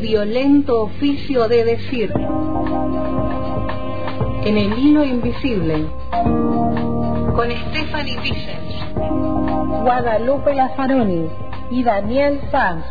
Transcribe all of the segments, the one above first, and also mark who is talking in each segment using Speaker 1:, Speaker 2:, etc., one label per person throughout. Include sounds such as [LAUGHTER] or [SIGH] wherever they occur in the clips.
Speaker 1: violento oficio de decir. En el hilo invisible. Con Stephanie Vicens. Guadalupe Lazaroni y Daniel Sanz.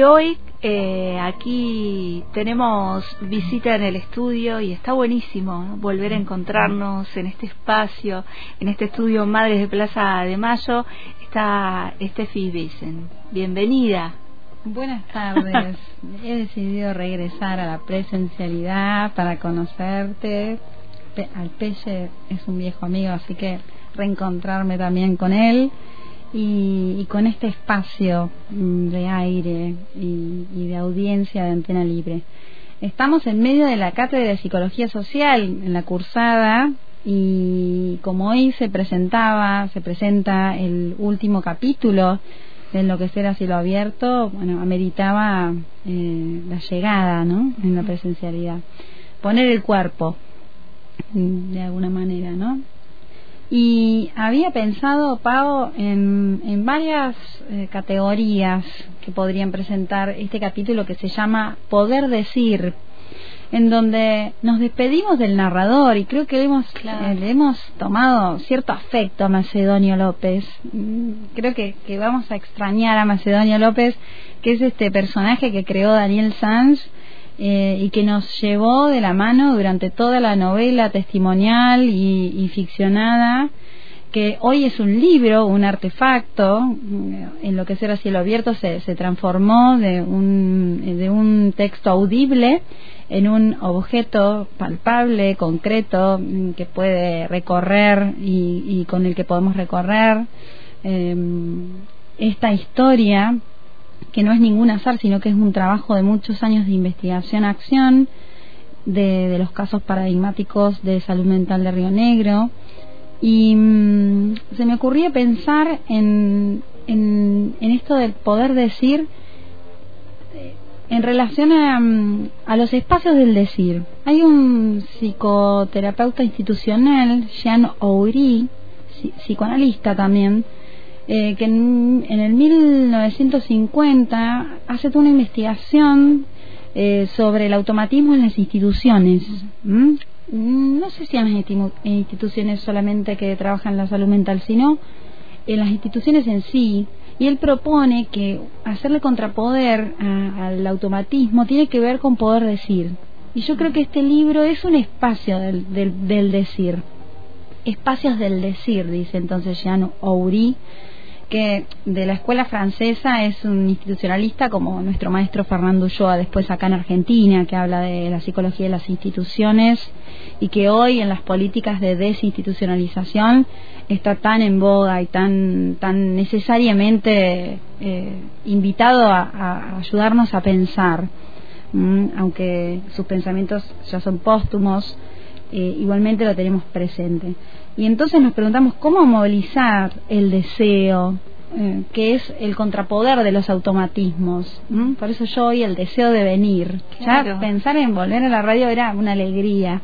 Speaker 2: Y hoy eh, aquí tenemos visita en el estudio y está buenísimo volver a encontrarnos en este espacio, en este estudio Madres de Plaza de Mayo. Está Steffi Vicen. Bienvenida.
Speaker 3: Buenas tardes. [LAUGHS] He decidido regresar a la presencialidad para conocerte. Al Pelle es un viejo amigo, así que reencontrarme también con él y, con este espacio mm, de aire y, de audiencia de antena libre. Estamos en medio de la cátedra de psicología social en la cursada y como hoy se presentaba, se presenta el último capítulo de Enloquecer a cielo abierto, bueno, ameritaba eh, la llegada, ¿no? En la presencialidad. Poner el cuerpo, mm, de alguna manera, ¿no? Y había pensado, Pau, en, en varias eh, categorías que podrían presentar este capítulo que se llama Poder decir, en donde nos despedimos del narrador y creo que hemos, eh, le hemos tomado cierto afecto a Macedonio López. Mm, creo que, que vamos a extrañar a Macedonio López, que es este personaje que creó Daniel Sanz eh, y que nos llevó de la mano durante toda la novela testimonial y, ficcionada que hoy es un libro, un artefacto, en lo que será cielo abierto se, se transformó de un, de un texto audible en un objeto palpable, concreto, mm, que puede recorrer y, con el que podemos recorrer eh, esta historia que no es ningún azar, sino que es un trabajo de muchos años de investigación-acción de, los casos paradigmáticos de salud mental de Río Negro. Y mm, se me ocurría pensar en, en, esto del poder decir eh, en relación a, mm, a, los espacios del decir. Hay un psicoterapeuta institucional, Jean Oury, psicoanalista también, eh, que en, el 1950 hace toda una investigación eh, sobre el automatismo en las instituciones. No sé si en las instituciones solamente que trabajan la salud mental, sino en las instituciones en sí. Y él propone que hacerle contrapoder al automatismo tiene que ver con poder decir. Y yo creo que este libro es un espacio del, del, decir. Espacios del decir, dice entonces Jean Oury que de la escuela francesa es un institucionalista como nuestro maestro Fernando Ulloa después acá en Argentina, que habla de la psicología de las instituciones y que hoy en las políticas de desinstitucionalización está tan en boga y tan, tan necesariamente eh, invitado a, ayudarnos a pensar, aunque sus pensamientos ya son póstumos, eh, igualmente lo tenemos presente. Y entonces nos preguntamos cómo movilizar el deseo, eh, que es el contrapoder de los automatismos. Por eso yo hoy el deseo de venir. Ya pensar en volver a la radio era una alegría.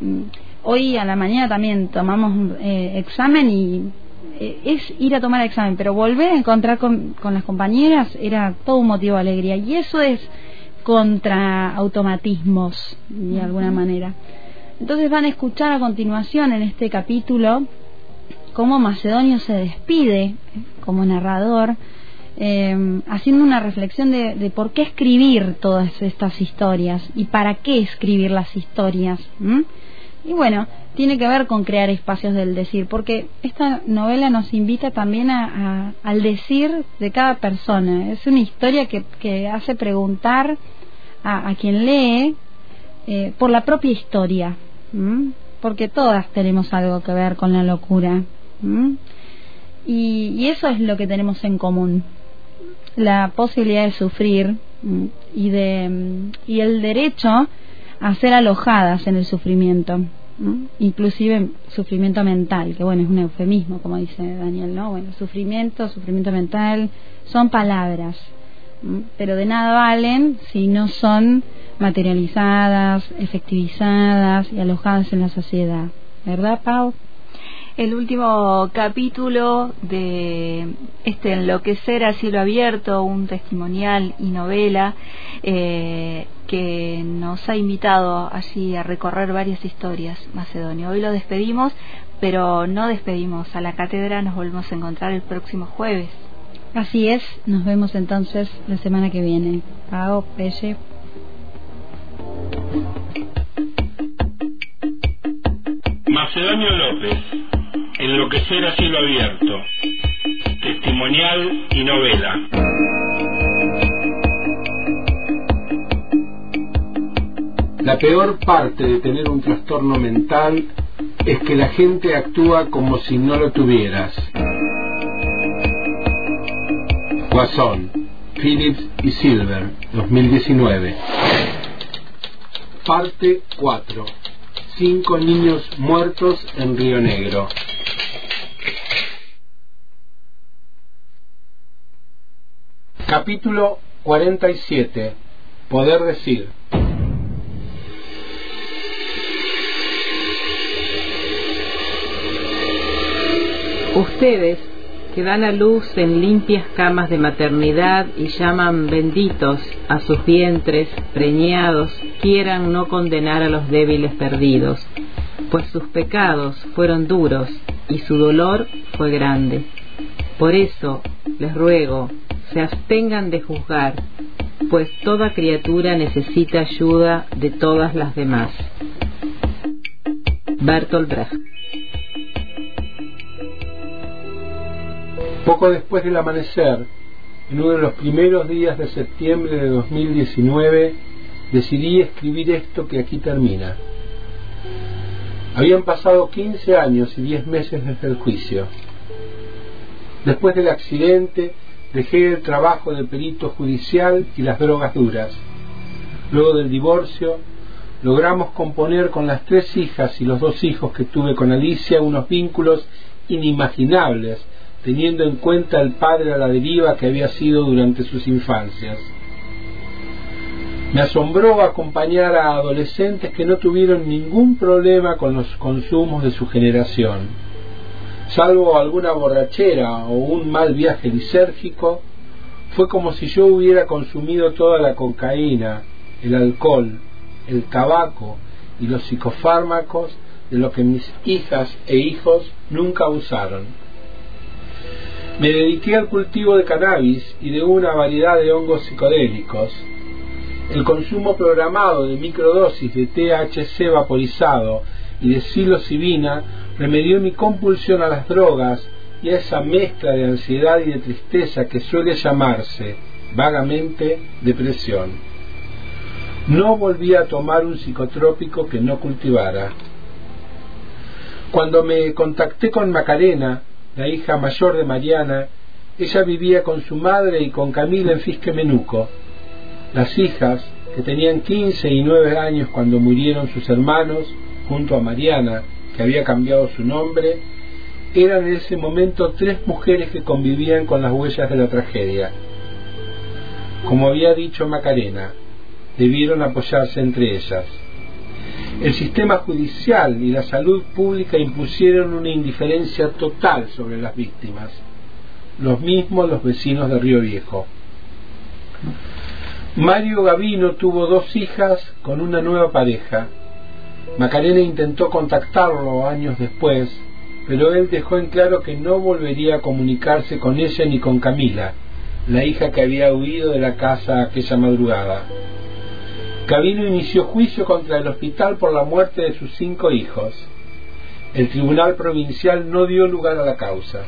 Speaker 3: Mm, hoy a la mañana también tomamos eh, examen y eh, es ir a tomar examen, pero volver a encontrar con, con las compañeras era todo un motivo de alegría. Y eso es contra automatismos, de alguna manera. Entonces van a escuchar a continuación en este capítulo cómo Macedonio se despide como narrador, eh, haciendo una reflexión de, por qué escribir todas estas historias y para qué escribir las historias. Y bueno, tiene que ver con crear espacios del decir, porque esta novela nos invita también a, al decir de cada persona. Es una historia que, hace preguntar a, quien lee eh, por la propia historia porque todas tenemos algo que ver con la locura. Y, eso es lo que tenemos en común, la posibilidad de sufrir y, de, y el derecho a ser alojadas en el sufrimiento. inclusive sufrimiento mental, que bueno, es un eufemismo, como dice Daniel, ¿no? Bueno, sufrimiento, sufrimiento mental, son palabras, pero de nada valen si no son materializadas, efectivizadas y alojadas en la sociedad. ¿Verdad, Pau?
Speaker 2: el último capítulo de este Enloquecer a cielo abierto, un testimonial y novela eh, que nos ha invitado allí a recorrer varias historias Macedonia. Hoy lo despedimos, pero no despedimos a la cátedra, nos volvemos a encontrar el próximo jueves.
Speaker 3: Así es, nos vemos entonces la semana que viene. Pau, Pelle.
Speaker 4: Macedonio López Enloquecer a cielo abierto. Testimonial y novela.
Speaker 5: La peor parte de tener un trastorno mental es que la gente actúa como si no lo tuvieras. Guasón, Phillips y Silver, 2019. Parte 4. Cinco niños muertos en Río Negro. Capítulo 47. Poder decir.
Speaker 6: Ustedes, que dan a luz en limpias camas de maternidad y llaman benditos a sus vientres preñados, quieran no condenar a los débiles perdidos, pues sus pecados fueron duros y su dolor fue grande. Por eso les ruego, se abstengan de juzgar, pues toda criatura necesita ayuda de todas las demás. Bertolt Brecht
Speaker 5: Poco después del amanecer, en uno de los primeros días de septiembre de 2019, decidí escribir esto que aquí termina. Habían pasado 15 años y 10 meses desde el juicio. Después del accidente, Dejé el trabajo de perito judicial y las drogas duras. Luego del divorcio, logramos componer con las tres hijas y los dos hijos que tuve con Alicia unos vínculos inimaginables, teniendo en cuenta el padre a la deriva que había sido durante sus infancias. Me asombró acompañar a adolescentes que no tuvieron ningún problema con los consumos de su generación salvo alguna borrachera o un mal viaje lisérgico, fue como si yo hubiera consumido toda la cocaína, el alcohol, el tabaco y los psicofármacos de lo que mis hijas e hijos nunca usaron. Me dediqué al cultivo de cannabis y de una variedad de hongos psicodélicos. El consumo programado de microdosis de THC vaporizado y de psilocibina remedió mi compulsión a las drogas y a esa mezcla de ansiedad y de tristeza que suele llamarse vagamente depresión. No volví a tomar un psicotrópico que no cultivara. Cuando me contacté con Macarena, la hija mayor de Mariana, ella vivía con su madre y con Camila en Fisque Menuco. Las hijas, que tenían 15 y 9 años cuando murieron sus hermanos, junto a Mariana, que había cambiado su nombre, eran en ese momento tres mujeres que convivían con las huellas de la tragedia. Como había dicho Macarena, debieron apoyarse entre ellas. El sistema judicial y la salud pública impusieron una indiferencia total sobre las víctimas, los mismos los vecinos de Río Viejo. Mario Gavino tuvo dos hijas con una nueva pareja, Macarena intentó contactarlo años después, pero él dejó en claro que no volvería a comunicarse con ella ni con Camila, la hija que había huido de la casa aquella madrugada. Cabino inició juicio contra el hospital por la muerte de sus cinco hijos. El tribunal provincial no dio lugar a la causa.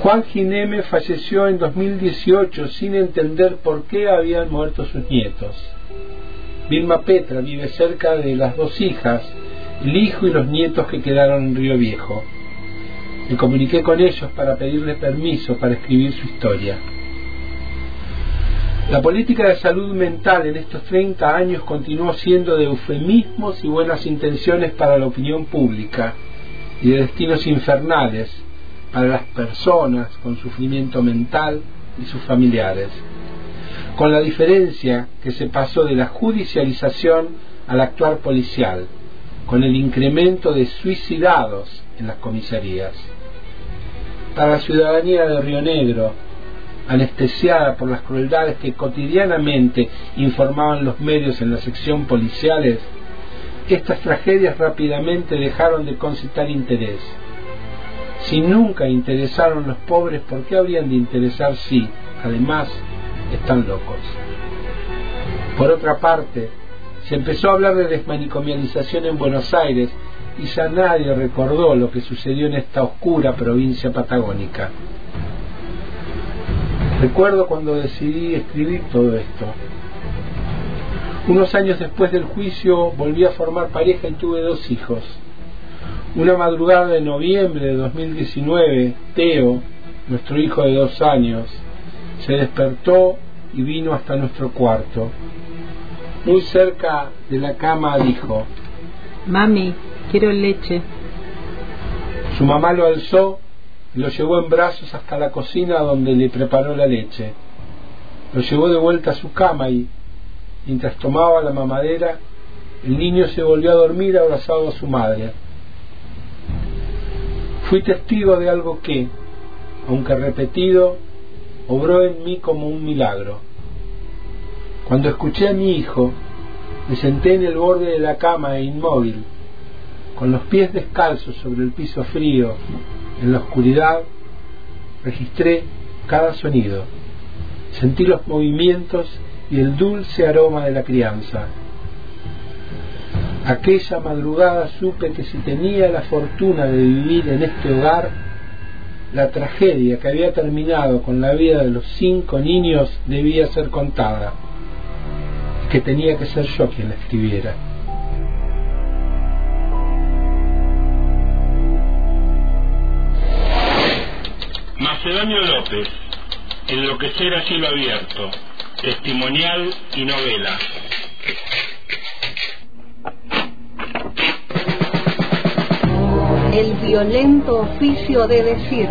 Speaker 5: Juan Gineme falleció en 2018 sin entender por qué habían muerto sus nietos. Vilma Petra vive cerca de las dos hijas, el hijo y los nietos que quedaron en Río Viejo. Me comuniqué con ellos para pedirles permiso para escribir su historia. La política de salud mental en estos 30 años continuó siendo de eufemismos y buenas intenciones para la opinión pública y de destinos infernales para las personas con sufrimiento mental y sus familiares, con la diferencia que se pasó de la judicialización al actuar policial, con el incremento de suicidados en las comisarías. Para la ciudadanía de Río Negro, anestesiada por las crueldades que cotidianamente informaban los medios en la sección policiales, estas tragedias rápidamente dejaron de concitar interés. Si nunca interesaron los pobres, ¿por qué habrían de interesar si, además, están locos? Por otra parte, se empezó a hablar de desmanicomialización en Buenos Aires y ya nadie recordó lo que sucedió en esta oscura provincia patagónica. Recuerdo cuando decidí escribir todo esto. Unos años después del juicio volví a formar pareja y tuve dos hijos. Una madrugada de noviembre de 2019, Teo, nuestro hijo de dos años, se despertó y vino hasta nuestro cuarto. Muy cerca de la cama dijo,
Speaker 6: Mami, quiero leche.
Speaker 5: Su mamá lo alzó lo llevó en brazos hasta la cocina donde le preparó la leche. Lo llevó de vuelta a su cama y, mientras tomaba la mamadera, el niño se volvió a dormir abrazado a su madre. Fui testigo de algo que, aunque repetido, obró en mí como un milagro. Cuando escuché a mi hijo, me senté en el borde de la cama e inmóvil, con los pies descalzos sobre el piso frío, en la oscuridad registré cada sonido, sentí los movimientos y el dulce aroma de la crianza. Aquella madrugada supe que si tenía la fortuna de vivir en este hogar, la tragedia que había terminado con la vida de los cinco niños debía ser contada, que tenía que ser yo quien la escribiera.
Speaker 4: Macedonio López, Enloquecer a cielo abierto, testimonial y novela.
Speaker 1: El violento oficio de decir.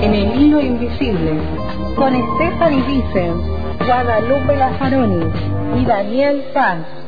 Speaker 1: En el hilo invisible. Con Stephanie Vicens, Guadalupe Lazaroni y Daniel Sanz.